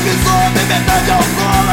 lobisomem, metade é um